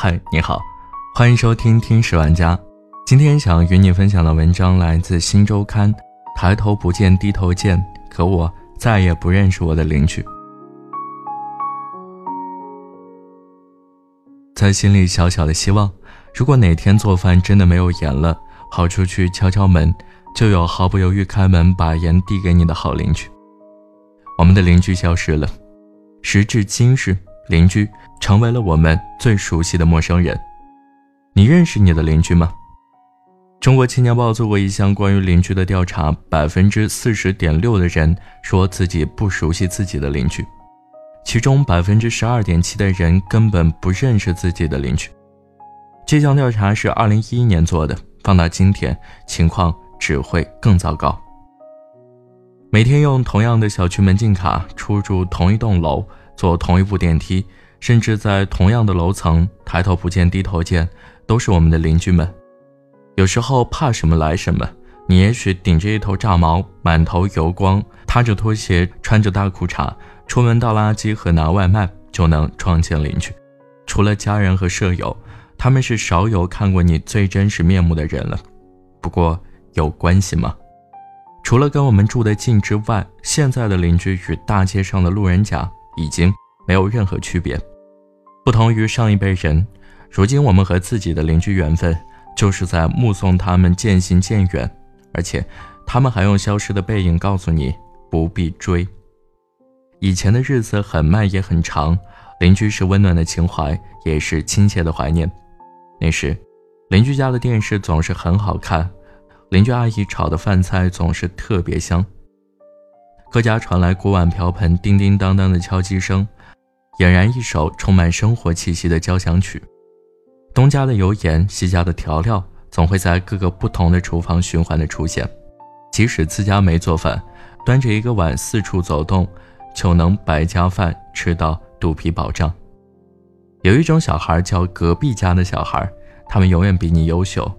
嗨，你好，欢迎收听听史玩家。今天想与你分享的文章来自《新周刊》。抬头不见低头见，可我再也不认识我的邻居。在心里小小的希望，如果哪天做饭真的没有盐了，跑出去敲敲门，就有毫不犹豫开门把盐递给你的好邻居。我们的邻居消失了，时至今日，邻居成为了我们最熟悉的陌生人。你认识你的邻居吗？中国青年报做过一项关于邻居的调查，百分之四十点六的人说自己不熟悉自己的邻居，其中百分之十二点七的人根本不认识自己的邻居。这项调查是二零一一年做的，放到今天，情况只会更糟糕。每天用同样的小区门禁卡出入同一栋楼，坐同一部电梯，甚至在同样的楼层，抬头不见低头见，都是我们的邻居们。有时候怕什么来什么，你也许顶着一头炸毛，满头油光，踏着拖鞋，穿着大裤衩，出门倒垃圾和拿外卖，就能撞见邻居。除了家人和舍友，他们是少有看过你最真实面目的人了。不过有关系吗？除了跟我们住得近之外，现在的邻居与大街上的路人甲已经没有任何区别。不同于上一辈人，如今我们和自己的邻居缘分。就是在目送他们渐行渐远，而且他们还用消失的背影告诉你不必追。以前的日子很慢也很长，邻居是温暖的情怀，也是亲切的怀念。那时，邻居家的电视总是很好看，邻居阿姨炒的饭菜总是特别香。各家传来锅碗瓢盆叮叮当当的敲击声，俨然一首充满生活气息的交响曲。东家的油盐，西家的调料，总会在各个不同的厨房循环的出现。即使自家没做饭，端着一个碗四处走动，就能白家饭吃到肚皮饱胀。有一种小孩叫隔壁家的小孩，他们永远比你优秀。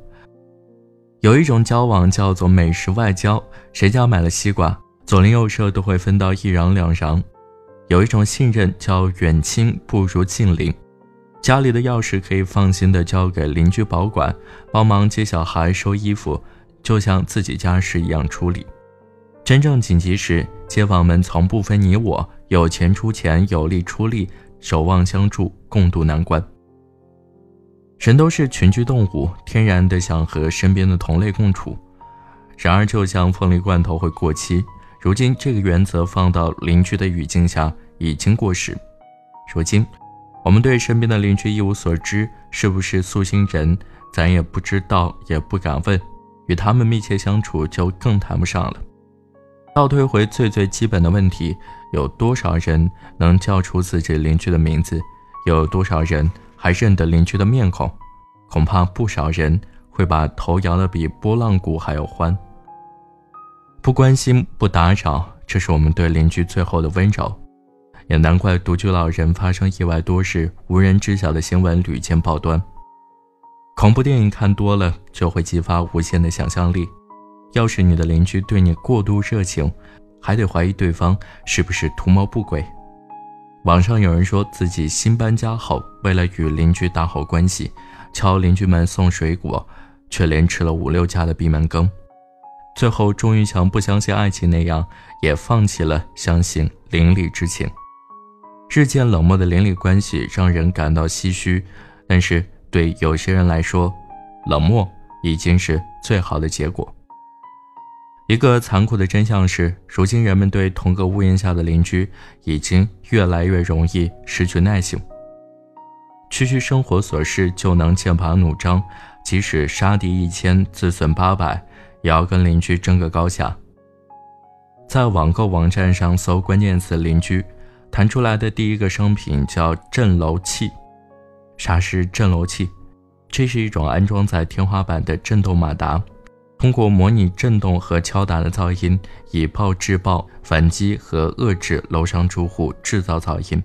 有一种交往叫做美食外交，谁家买了西瓜，左邻右舍都会分到一瓤两瓤。有一种信任叫远亲不如近邻。家里的钥匙可以放心的交给邻居保管，帮忙接小孩、收衣服，就像自己家事一样处理。真正紧急时，街坊们从不分你我，有钱出钱，有力出力，守望相助，共度难关。人都是群居动物，天然的想和身边的同类共处。然而，就像凤梨罐头会过期，如今这个原则放到邻居的语境下已经过时。如今。我们对身边的邻居一无所知，是不是素心人，咱也不知道，也不敢问。与他们密切相处，就更谈不上了。倒退回最最基本的问题：有多少人能叫出自己邻居的名字？有多少人还认得邻居的面孔？恐怕不少人会把头摇得比拨浪鼓还要欢。不关心，不打扰，这是我们对邻居最后的温柔。也难怪独居老人发生意外多事无人知晓的新闻屡见报端。恐怖电影看多了就会激发无限的想象力。要是你的邻居对你过度热情，还得怀疑对方是不是图谋不轨。网上有人说自己新搬家后，为了与邻居打好关系，敲邻居们送水果，却连吃了五六家的闭门羹。最后终于像不相信爱情那样，也放弃了相信邻里之情。日渐冷漠的邻里关系让人感到唏嘘，但是对有些人来说，冷漠已经是最好的结果。一个残酷的真相是，如今人们对同个屋檐下的邻居已经越来越容易失去耐性。区区生活琐事就能剑拔弩张，即使杀敌一千，自损八百，也要跟邻居争个高下。在网购网站上搜关键词“邻居”。弹出来的第一个商品叫震楼器。啥是震楼器？这是一种安装在天花板的震动马达，通过模拟震动和敲打的噪音，以暴制暴，反击和遏制楼上住户制造噪音。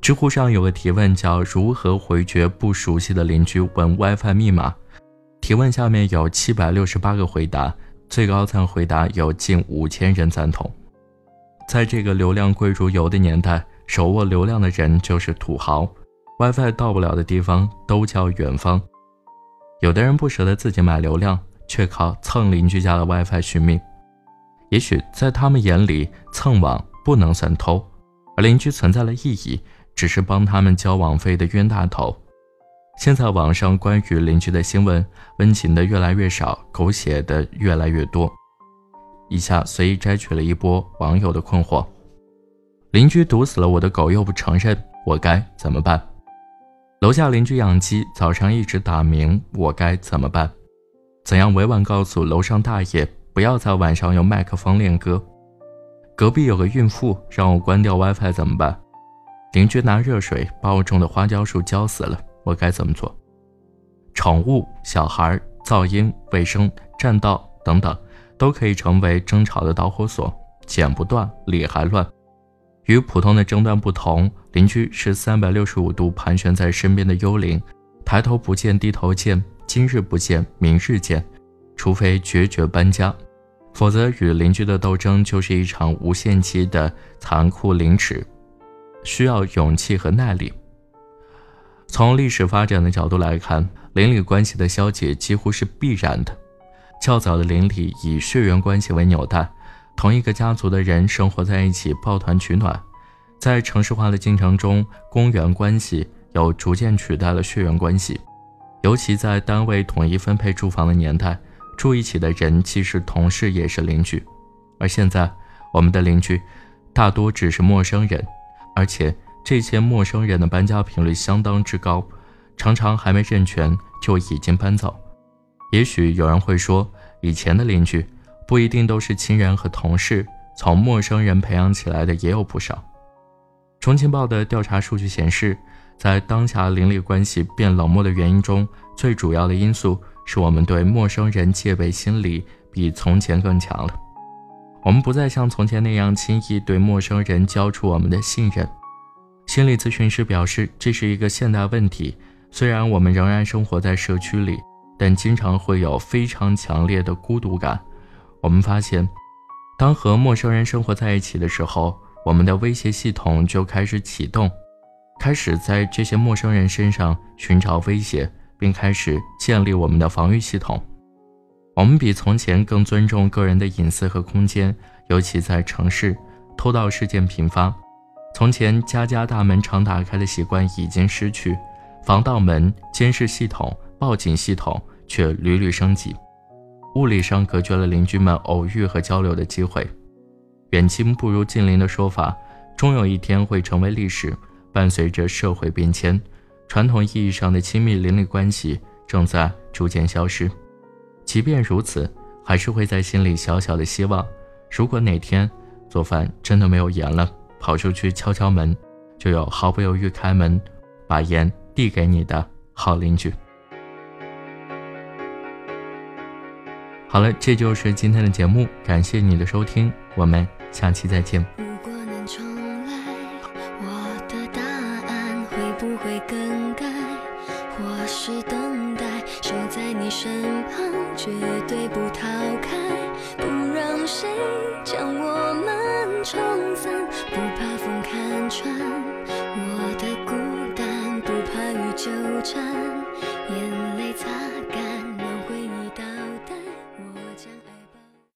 知乎上有个提问叫“如何回绝不熟悉的邻居问 WiFi 密码”，提问下面有七百六十八个回答，最高赞回答有近五千人赞同。在这个流量贵如油的年代，手握流量的人就是土豪。WiFi 到不了的地方都叫远方。有的人不舍得自己买流量，却靠蹭邻居家的 WiFi 续命。也许在他们眼里，蹭网不能算偷，而邻居存在的意义，只是帮他们交网费的冤大头。现在网上关于邻居的新闻，温情的越来越少，狗血的越来越多。以下随意摘取了一波网友的困惑：邻居毒死了我的狗，又不承认，我该怎么办？楼下邻居养鸡，早上一直打鸣，我该怎么办？怎样委婉告诉楼上大爷，不要在晚上用麦克风练歌？隔壁有个孕妇，让我关掉 WiFi 怎么办？邻居拿热水把我种的花椒树浇死了，我该怎么做？宠物、小孩、噪音、卫生、占道等等，都可以成为争吵的导火索，剪不断，理还乱。与普通的争端不同，邻居是三百六十五度盘旋在身边的幽灵，抬头不见低头见，今日不见明日见，除非决绝搬家，否则与邻居的斗争就是一场无限期的残酷凌迟，需要勇气和耐力。从历史发展的角度来看，邻里关系的消解几乎是必然的。较早的邻里以血缘关系为纽带。同一个家族的人生活在一起，抱团取暖。在城市化的进程中，公园关系又逐渐取代了血缘关系。尤其在单位统一分配住房的年代，住一起的人既是同事也是邻居。而现在，我们的邻居大多只是陌生人，而且这些陌生人的搬家频率相当之高，常常还没认全就已经搬走。也许有人会说，以前的邻居。不一定都是亲人和同事，从陌生人培养起来的也有不少。重庆报的调查数据显示，在当下邻里关系变冷漠的原因中，最主要的因素是我们对陌生人戒备心理比从前更强了。我们不再像从前那样轻易对陌生人交出我们的信任。心理咨询师表示，这是一个现代问题。虽然我们仍然生活在社区里，但经常会有非常强烈的孤独感。我们发现，当和陌生人生活在一起的时候，我们的威胁系统就开始启动，开始在这些陌生人身上寻找威胁，并开始建立我们的防御系统。我们比从前更尊重个人的隐私和空间，尤其在城市，偷盗事件频发。从前家家大门常打开的习惯已经失去，防盗门、监视系统、报警系统却屡屡升级。物理上隔绝了邻居们偶遇和交流的机会，远亲不如近邻的说法，终有一天会成为历史。伴随着社会变迁，传统意义上的亲密邻里关系正在逐渐消失。即便如此，还是会在心里小小的希望：如果哪天做饭真的没有盐了，跑出去敲敲门，就有毫不犹豫开门，把盐递给你的好邻居。好了，这就是今天的节目，感谢你的收听，我们下期再见。